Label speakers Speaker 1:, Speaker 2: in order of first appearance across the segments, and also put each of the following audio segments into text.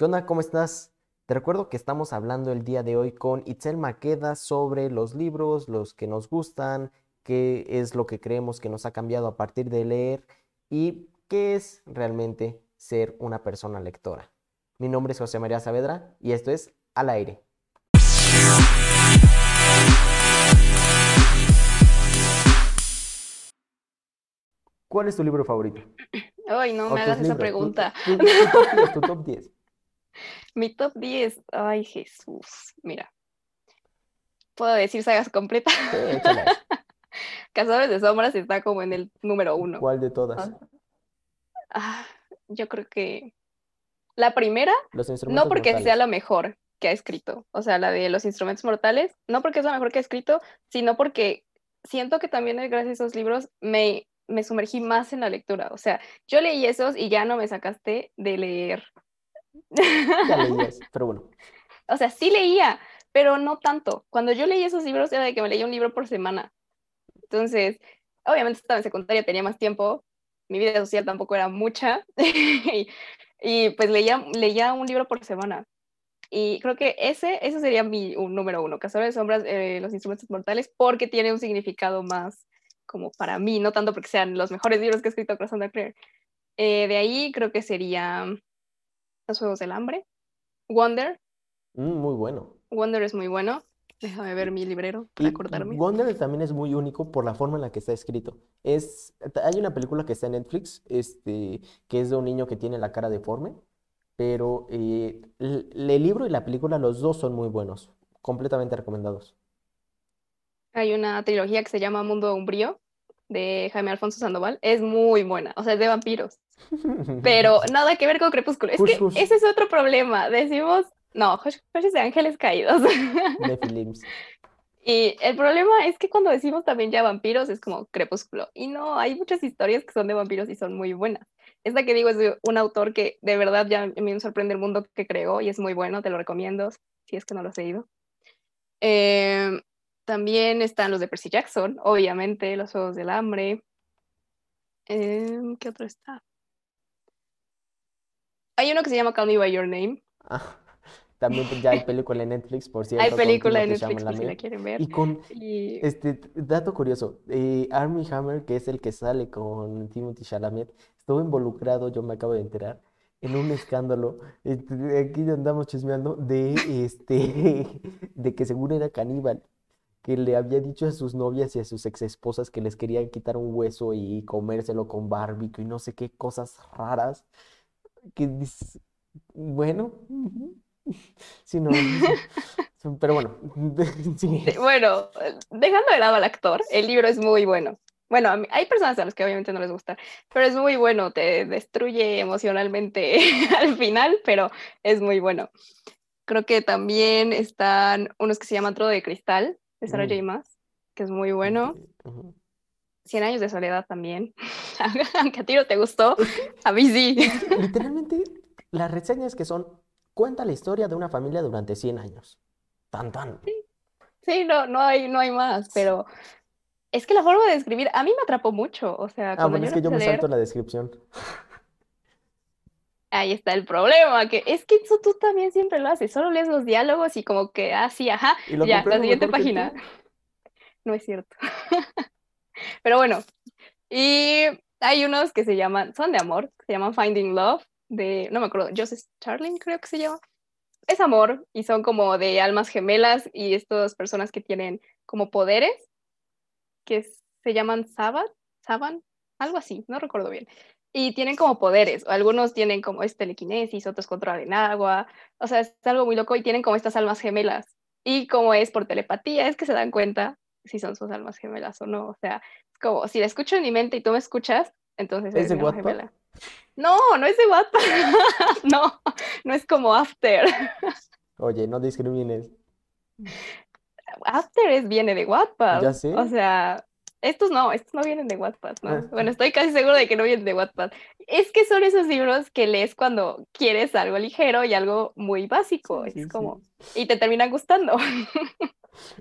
Speaker 1: ¿Qué onda? ¿Cómo estás? Te recuerdo que estamos hablando el día de hoy con Itzel Maqueda sobre los libros, los que nos gustan, qué es lo que creemos que nos ha cambiado a partir de leer y qué es realmente ser una persona lectora. Mi nombre es José María Saavedra y esto es Al aire. ¿Cuál es tu libro favorito?
Speaker 2: Ay, no me hagas esa
Speaker 1: libros,
Speaker 2: pregunta.
Speaker 1: tu- tu top 10, tu top 10.
Speaker 2: Mi top 10. Ay, Jesús. Mira, puedo decir sagas completas.
Speaker 1: Sí.
Speaker 2: Cazadores de Sombras está como en el número uno.
Speaker 1: ¿Cuál de todas?
Speaker 2: Ah, yo creo que la primera,
Speaker 1: Los
Speaker 2: no porque sea la mejor que ha escrito, o sea, la de los instrumentos mortales, no porque es la mejor que ha escrito, sino porque siento que también gracias a esos libros me, me sumergí más en la lectura. O sea, yo leí esos y ya no me sacaste de leer.
Speaker 1: Ya leías, pero bueno.
Speaker 2: O sea, sí leía, pero no tanto. Cuando yo leí esos libros era de que me leía un libro por semana. Entonces, obviamente estaba en secundaria, tenía más tiempo, mi vida social tampoco era mucha, y, y, pues leía, leía un libro por semana. Y creo que ese, ese sería mi un número uno, Cazadores de Sombras, eh, los instrumentos mortales, porque tiene un significado más como para mí, no tanto porque sean los mejores libros que he escrito de Claire. Eh, de ahí creo que sería Los Juegos del Hambre, Wonder,
Speaker 1: Mm, muy bueno.
Speaker 2: Wonder es muy bueno. Déjame ver mi librero
Speaker 1: Y
Speaker 2: para acordarme.
Speaker 1: Wonder también es muy único por la forma en la que está escrito. Es, hay una película que está en Netflix, este, que es de un niño que tiene la cara deforme, pero eh, el, el libro y la película, los dos son muy buenos, completamente recomendados.
Speaker 2: Hay una trilogía que se llama Mundo Umbrío de Jaime Alfonso Sandoval. Es muy buena, o sea, es de vampiros, pero nada que ver con Crepúsculo. Es
Speaker 1: Hush,
Speaker 2: que
Speaker 1: hush.
Speaker 2: ese es otro problema. Decimos, no, Hush Hush es de ángeles caídos.
Speaker 1: Nephilims.
Speaker 2: Y el problema es que cuando decimos también ya vampiros es como Crepúsculo. Y no, hay muchas historias que son de vampiros y son muy buenas. Esta que digo es de un autor que de verdad ya me sorprende el mundo que creó y es muy bueno, te lo recomiendo si es que no lo has leído. Eh, también están los de Percy Jackson, obviamente, los Juegos del Hambre. Eh, ¿qué otro está? Hay uno que se llama Call Me By Your Name.
Speaker 1: Ah, también ya hay película en Netflix, por cierto,
Speaker 2: Hay película en Netflix por si la quieren ver.
Speaker 1: Y con,
Speaker 2: Y
Speaker 1: este, dato curioso, eh, Armie Hammer, que es el que sale con Timothy Chalamet, estuvo involucrado, yo me acabo de enterar, en un escándalo, este, aquí andamos chismeando, de, este, de que seguro era caníbal, que le había dicho a sus novias y a sus exesposas que les quería quitar un hueso y comérselo con barbecue y no sé qué cosas raras, que bueno, si no, pero bueno.
Speaker 2: Bueno, dejando de lado al actor, el libro es muy bueno. Bueno, hay personas a las que obviamente no les gusta, pero es muy bueno, te destruye emocionalmente al final, pero es muy bueno. Creo que también están unos que se llaman Trodo de Cristal, de Sarah
Speaker 1: mm.
Speaker 2: J. Maas, que es muy bueno. 100 años de soledad también. Aunque a ti no te gustó, a mí sí.
Speaker 1: Literalmente, las reseñas que son, cuenta la historia de una familia durante 100 años. Tan, tan.
Speaker 2: Sí, sí no, no, hay, no hay más, pero es que la forma de describir, a mí me atrapó mucho. O sea,
Speaker 1: ah, bueno, es que yo me
Speaker 2: leer...
Speaker 1: salto la descripción.
Speaker 2: Ahí está el problema, que es que tú también siempre lo haces, solo lees los diálogos y como que, ah, ajá,
Speaker 1: y lo
Speaker 2: ya, la siguiente página. No es cierto. Pero bueno, y hay unos que se llaman, son de amor, se llaman Finding Love, de, no me acuerdo, Joseph Charling creo que se llama. Es amor y son como de almas gemelas y estas personas que tienen como poderes que se llaman Saban, Saban, algo así, no recuerdo bien. Y tienen como poderes, algunos tienen como es telequinesis, otros controlan agua, o sea, es algo muy loco y tienen como estas almas gemelas. Y como es por telepatía, es que se dan cuenta si son sus almas gemelas o no. O sea, es como si la escucho en mi mente y tú me escuchas, entonces
Speaker 1: ¿Es de
Speaker 2: mi gemela. No, no es de Wattpad. no, no es como After.
Speaker 1: Oye, no discrimines.
Speaker 2: After es, viene de Wattpad.
Speaker 1: Ya sé.
Speaker 2: O sea, estos no, estos no vienen de Wattpad, ¿no?
Speaker 1: Ah.
Speaker 2: Bueno, estoy casi seguro de que no vienen de Wattpad. Es que son esos libros que lees cuando quieres algo ligero y algo muy básico.
Speaker 1: Sí,
Speaker 2: es
Speaker 1: sí.
Speaker 2: como, y te terminan gustando.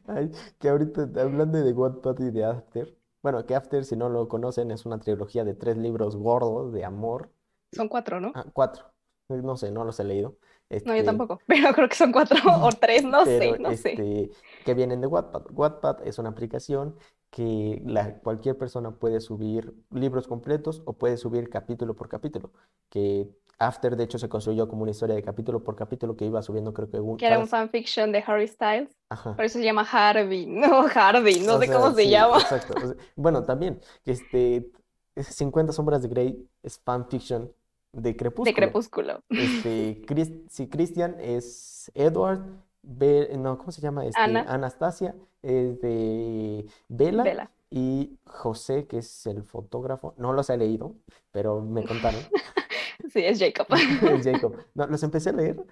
Speaker 1: Ay, que ahorita hablando de Wattpad y de After. Bueno, que After, si no lo conocen, es una trilogía de tres libros gordos de amor.
Speaker 2: Son cuatro, ¿no?
Speaker 1: Ah, cuatro. no sé, no los he leído.
Speaker 2: No, yo
Speaker 1: Este,
Speaker 2: tampoco, pero creo que son cuatro o tres, no
Speaker 1: pero
Speaker 2: sé, no sé.
Speaker 1: este, que vienen de Wattpad. Wattpad es una aplicación que la, cualquier persona puede subir libros completos o puede subir capítulo por capítulo. Que After, de hecho, se construyó como una historia de capítulo por capítulo que iba subiendo, creo que un,
Speaker 2: Que era un fanfiction de Harry Styles,
Speaker 1: Ajá.
Speaker 2: por eso se llama Harvey, no Harvey, no
Speaker 1: O
Speaker 2: sé
Speaker 1: sea,
Speaker 2: cómo se
Speaker 1: sí,
Speaker 2: llama.
Speaker 1: exacto. O sea, bueno, también, este, ese 50 sombras de Grey es fanfiction de
Speaker 2: De
Speaker 1: Crepúsculo.
Speaker 2: Crepúsculo.
Speaker 1: Este, Chris, sí, Christian es Edward, Be- no, ¿cómo se llama? Este,
Speaker 2: Ana,
Speaker 1: Anastasia es de Bella
Speaker 2: Bella.
Speaker 1: y José, que es el fotógrafo, no los he leído, pero me contaron,
Speaker 2: Sí, es Jacob.
Speaker 1: es Jacob. No, los empecé a leer,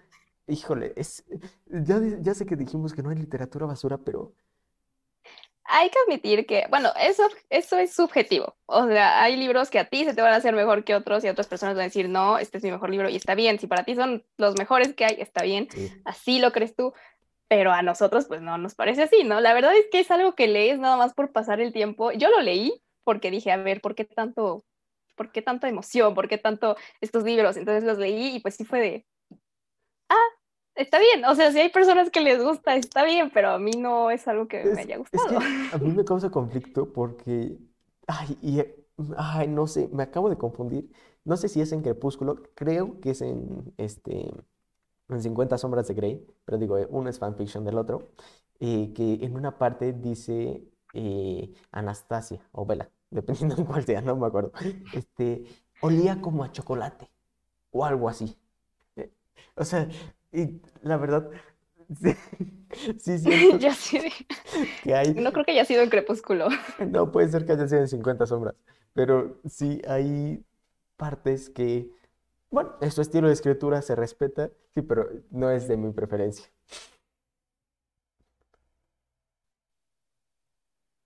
Speaker 1: híjole, es, ya, ya sé que dijimos que no hay literatura basura, pero
Speaker 2: Hay que admitir que, bueno, eso, eso es subjetivo. O sea, hay libros que a ti se te van a hacer mejor que otros y otras personas van a decir, no, este es mi mejor libro y está bien. Si para ti son los mejores que hay, está bien.
Speaker 1: sí.
Speaker 2: Así lo crees tú. Pero a nosotros, pues no nos parece así, ¿no? La verdad es que es algo que lees nada más por pasar el tiempo. Yo lo leí porque dije, a ver, ¿por qué tanto, por qué tanta emoción? ¿Por qué tanto estos libros? Entonces los leí y pues sí fue de, ah, está bien. O sea, si hay personas que les gusta, está bien, pero a mí no es algo que me haya
Speaker 1: es
Speaker 2: gustado.
Speaker 1: que a mí me causa conflicto porque, ay, y, ay, no sé, me acabo de confundir. No sé si es en Crepúsculo, creo que es en, este, en 50 sombras de Grey, pero digo, eh, uno es fanfiction del otro, eh, que en una parte dice eh, Anastasia o Bella, dependiendo de cuál sea, no me acuerdo, este, olía como a chocolate o algo así. Eh, O sea, y la verdad, sí, sí siento
Speaker 2: Yo sí,
Speaker 1: que hay,
Speaker 2: no creo que haya sido en Crepúsculo.
Speaker 1: no puede ser que haya sido en 50 sombras, pero sí hay partes que, bueno, su estilo de escritura, se respeta, sí, pero no es de mi preferencia.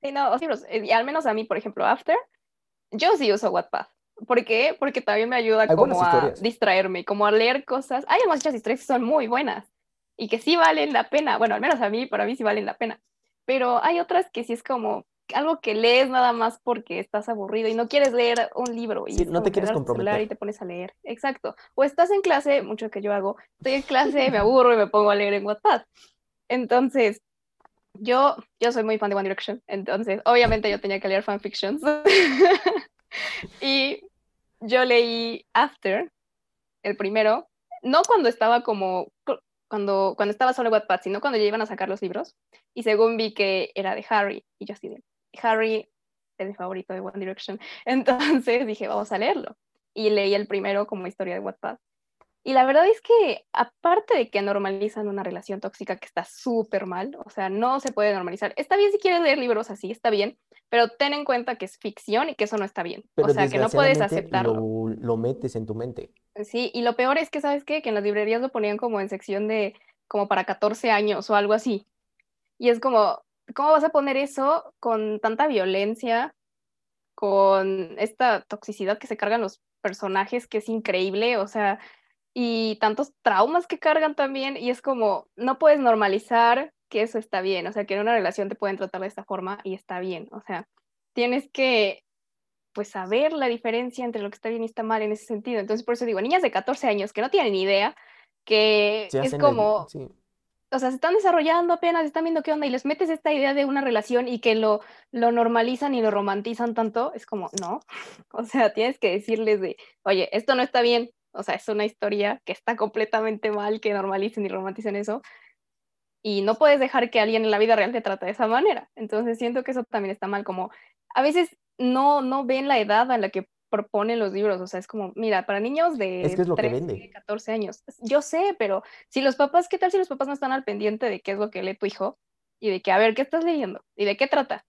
Speaker 2: Sí, no, y al menos a mí, por ejemplo, After, yo sí uso Wattpad. ¿Por qué? Porque también me ayuda
Speaker 1: Hay
Speaker 2: como a distraerme, como a leer cosas. Hay muchas historias que son muy buenas y que sí valen la pena. Bueno, al menos a mí, para mí sí valen la pena. Pero hay otras que sí es como algo que lees nada más porque estás aburrido y no quieres leer un libro y
Speaker 1: Sí, no te quieres
Speaker 2: celular y
Speaker 1: comprometer.
Speaker 2: te pones a leer. Exacto. O estás en clase, mucho que yo hago, estoy en clase, me aburro y me pongo a leer en Wattpad. Entonces, yo, yo soy muy fan de One Direction, entonces obviamente yo tenía que leer fanfictions. y yo leí After, el primero, no cuando estaba como, cuando, cuando estaba solo Wattpad, sino cuando ya iban a sacar los libros. Y según vi que era de Harry, y yo así de, Harry es mi favorito de One Direction. Entonces dije, vamos a leerlo. Y leí el primero como historia de Wattpad. Y la verdad es que, aparte de que normalizan una relación tóxica que está súper mal, o sea, no se puede normalizar. Está bien si quieres leer libros así, está bien, pero ten en cuenta que es ficción y que eso no está bien.
Speaker 1: Pero
Speaker 2: o sea, que no puedes aceptarlo.
Speaker 1: lo, lo metes en tu mente.
Speaker 2: Sí, y lo peor es que, ¿sabes qué? Que en las librerías lo ponían como en sección de, como para 14 años o algo así. Y es como, ¿cómo vas a poner eso con tanta violencia, con esta toxicidad que se cargan los personajes, que es increíble? O sea, y tantos traumas que cargan también, y es como, no puedes normalizar que eso está bien, o sea, que en una relación te pueden tratar de esta forma y está bien, o sea, tienes que, pues, saber la diferencia entre lo que está bien y está mal en ese sentido. Entonces, por eso digo, niñas de 14 años que no tienen ni idea, que
Speaker 1: Se
Speaker 2: es
Speaker 1: el-
Speaker 2: como,
Speaker 1: sí.
Speaker 2: o sea, se están desarrollando apenas, están viendo qué onda y les metes esta idea de una relación y que lo, lo normalizan y lo romantizan tanto, es como, no, o sea, tienes que decirles de, oye, esto no está bien, o sea, es una historia que está completamente mal que normalicen y romanticen eso y no puedes dejar que alguien en la vida real te trate de esa manera. Entonces siento que eso también está mal, como a veces no, no ven la edad a la que proponen los libros, o sea, es como, mira, para niños de
Speaker 1: Es que es lo que
Speaker 2: 13,
Speaker 1: vende.
Speaker 2: 14 años, yo sé, pero si los papás, ¿qué tal si los papás no están al pendiente de qué es lo que lee tu hijo? Y de que, a ver, ¿qué estás leyendo? ¿Y de qué trata?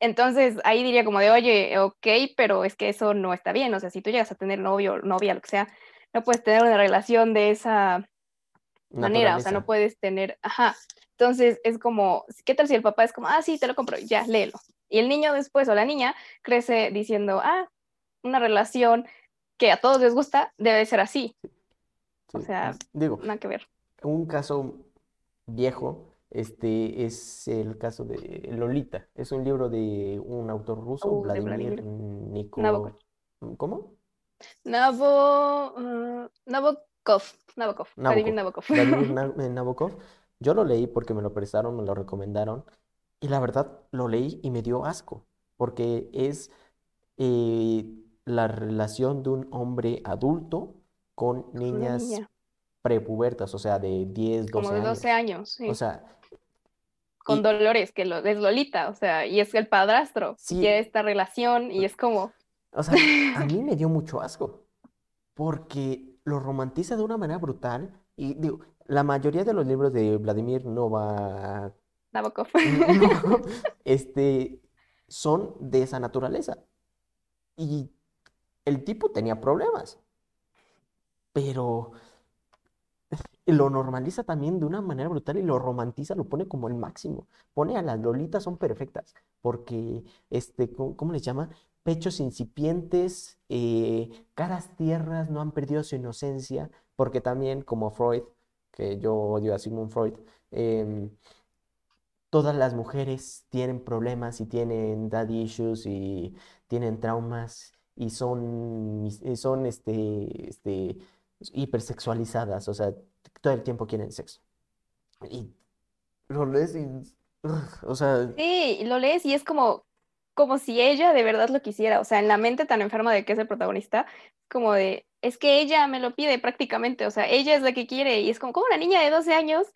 Speaker 2: Entonces ahí diría como de, oye, ok, pero es que eso no está bien, o sea, si tú llegas a tener novio, novia, lo que sea, no puedes tener una relación de esa manera, o sea, no puedes tener, ajá. Entonces es como, ¿qué tal si el papá es como, ah, sí, te lo compro, ya, léelo? Y el niño después o la niña crece diciendo, ah, una relación que a todos les gusta debe ser así, o sea,
Speaker 1: Digo,
Speaker 2: nada que ver.
Speaker 1: un caso viejo, este es el caso de Lolita. Es un libro de un autor ruso,
Speaker 2: Uh,
Speaker 1: Vladimir
Speaker 2: Vladimir.
Speaker 1: ¿Cómo?
Speaker 2: Nabo, uh, Nabokov Nabokov, Vladimir
Speaker 1: Nabokov.
Speaker 2: Nabokov.
Speaker 1: Vladimir eh, Nabokov. Yo lo leí porque me lo prestaron, me lo recomendaron. Y la verdad, lo leí y me dio asco. Porque es eh, la relación de un hombre adulto con niñas
Speaker 2: niña,
Speaker 1: prepubertas, o sea, de 10,
Speaker 2: como
Speaker 1: 12
Speaker 2: de 12
Speaker 1: años.
Speaker 2: años, sí.
Speaker 1: O sea,
Speaker 2: Con
Speaker 1: y
Speaker 2: Dolores, que lo, es Lolita, o sea, y es el padrastro, y
Speaker 1: sí,
Speaker 2: quiere esta relación, y es como,
Speaker 1: o sea, a mí me dio mucho asco. Porque lo romantiza de una manera brutal. Y digo, la mayoría de los libros de Vladimir Nova
Speaker 2: Nabokov.
Speaker 1: No, este, son de esa naturaleza. Y el tipo tenía problemas, pero lo normaliza también de una manera brutal y lo romantiza, lo pone como el máximo. Pone a las lolitas son perfectas, porque, este, ¿cómo, cómo les llama? Pechos incipientes, eh, caras tiernas, no han perdido su inocencia, porque también como Freud, que yo odio a Sigmund Freud, em, todas las mujeres tienen problemas y tienen daddy issues y tienen traumas y son, son este, este, hipersexualizadas, o sea, todo el tiempo quieren sexo. Y lo lees y, o sea,
Speaker 2: Sí, lo lees y es como, como si ella de verdad lo quisiera, o sea, en la mente tan enferma de que es el protagonista, como de, es que ella me lo pide prácticamente, o sea, ella es la que quiere, y es como, como una niña de 12 años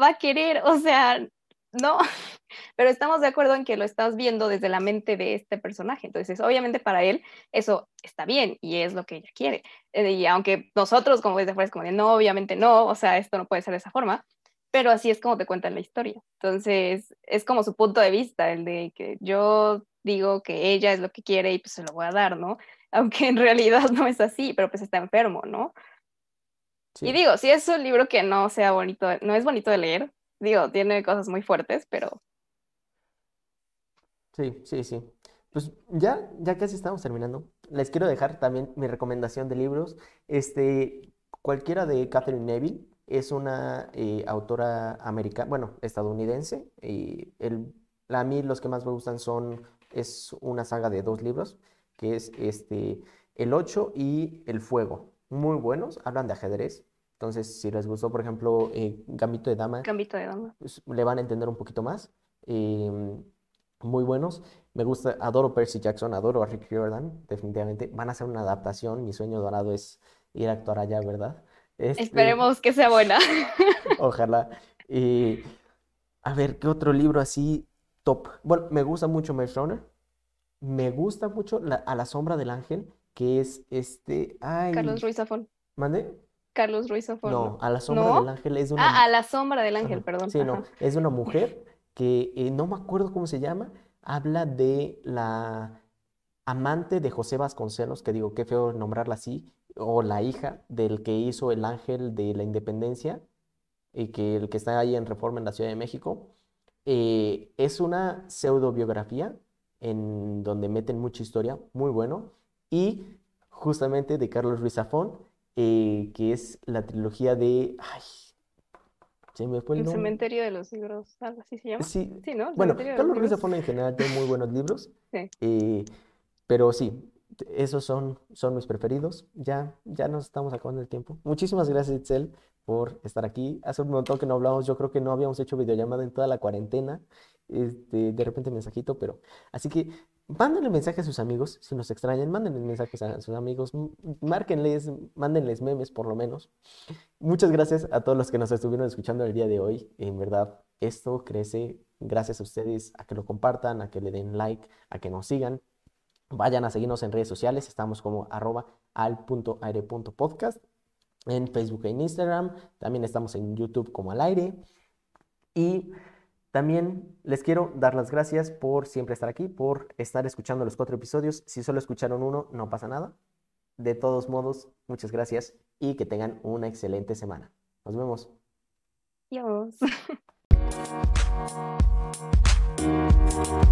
Speaker 2: va a querer, o sea, no, pero estamos de acuerdo en que lo estás viendo desde la mente de este personaje, entonces obviamente para él eso está bien y es lo que ella quiere, Eh, y aunque nosotros como desde afuera es como de, no, obviamente no, o sea, esto no puede ser de esa forma, pero así es como te cuentan la historia, entonces es como su punto de vista, el de que yo digo que ella es lo que quiere y pues se lo voy a dar, ¿no? Aunque en realidad no es así, pero pues está enfermo, ¿no? Y
Speaker 1: sí,
Speaker 2: digo, si es un libro que no sea bonito, no es bonito de leer, digo, tiene cosas muy fuertes, pero
Speaker 1: sí, sí, sí. Pues ya, ya casi estamos terminando. Les quiero dejar también mi recomendación de libros. Este, cualquiera de Catherine Neville es una eh, autora americana, bueno, estadounidense. Y el, a mí los que más me gustan son, es una saga de dos libros, que es este, El Ocho y El Fuego. Muy buenos, hablan de ajedrez. Entonces, si les gustó, por ejemplo, eh, Gambito de Dama,
Speaker 2: Gambito de Dama.
Speaker 1: pues, le van a entender un poquito más. Em, muy buenos. Me gusta, adoro Percy Jackson, adoro a Rick Riordan, definitivamente. Van a hacer una adaptación. Mi sueño dorado es ir a actuar allá, ¿verdad? Este,
Speaker 2: Esperemos que sea buena.
Speaker 1: ojalá. Y, a ver, ¿qué otro libro así top? Bueno, me gusta mucho Maze Runner. Me gusta mucho la- A la sombra del ángel, que es este. Ay,
Speaker 2: Carlos Ruiz Zafón.
Speaker 1: ¿mande?
Speaker 2: Carlos Ruiz Zafón,
Speaker 1: No. A la sombra
Speaker 2: ¿No?
Speaker 1: del ángel es de una.
Speaker 2: Ah, a la sombra del ángel,
Speaker 1: Ajá.
Speaker 2: perdón.
Speaker 1: Sí, no, es de una mujer que eh, no me acuerdo cómo se llama, habla de la amante de José Vasconcelos, que digo, qué feo nombrarla así, o la hija del que hizo el ángel de la independencia, y que el que está ahí en Reforma en la Ciudad de México. Eh, es una pseudobiografía en donde meten mucha historia, muy bueno, y justamente de Carlos Ruiz Zafón, eh, que es la trilogía de... Ay, se me fue el
Speaker 2: El cementerio de los libros, algo así se llama.
Speaker 1: Sí,
Speaker 2: Sí, ¿no? El
Speaker 1: bueno, Carlos Ruiz. Zafón en general tiene muy buenos libros,
Speaker 2: Sí.
Speaker 1: eh, pero sí, esos son, son mis preferidos. Ya, ya nos estamos acabando el tiempo. Muchísimas gracias, Itzel, por estar aquí. Hace un montón que no hablamos, yo creo que no habíamos hecho videollamada en toda la cuarentena. Este, de repente mensajito, pero así que mándenle mensaje a sus amigos si nos extrañan, mándenle mensajes a sus amigos, márquenles, mándenles memes por lo menos. Muchas gracias a todos los que nos estuvieron escuchando el día de hoy. En verdad, esto crece gracias a ustedes, a que lo compartan, a que le den like, a que nos sigan. Vayan a seguirnos en redes sociales. Estamos como arroba al.aire.podcast en Facebook e en Instagram. También estamos en YouTube como al aire. Y también les quiero dar las gracias por siempre estar aquí, por estar escuchando los cuatro episodios. Si solo escucharon uno, no pasa nada. De todos modos, muchas gracias y que tengan una excelente semana. Nos vemos.
Speaker 2: Música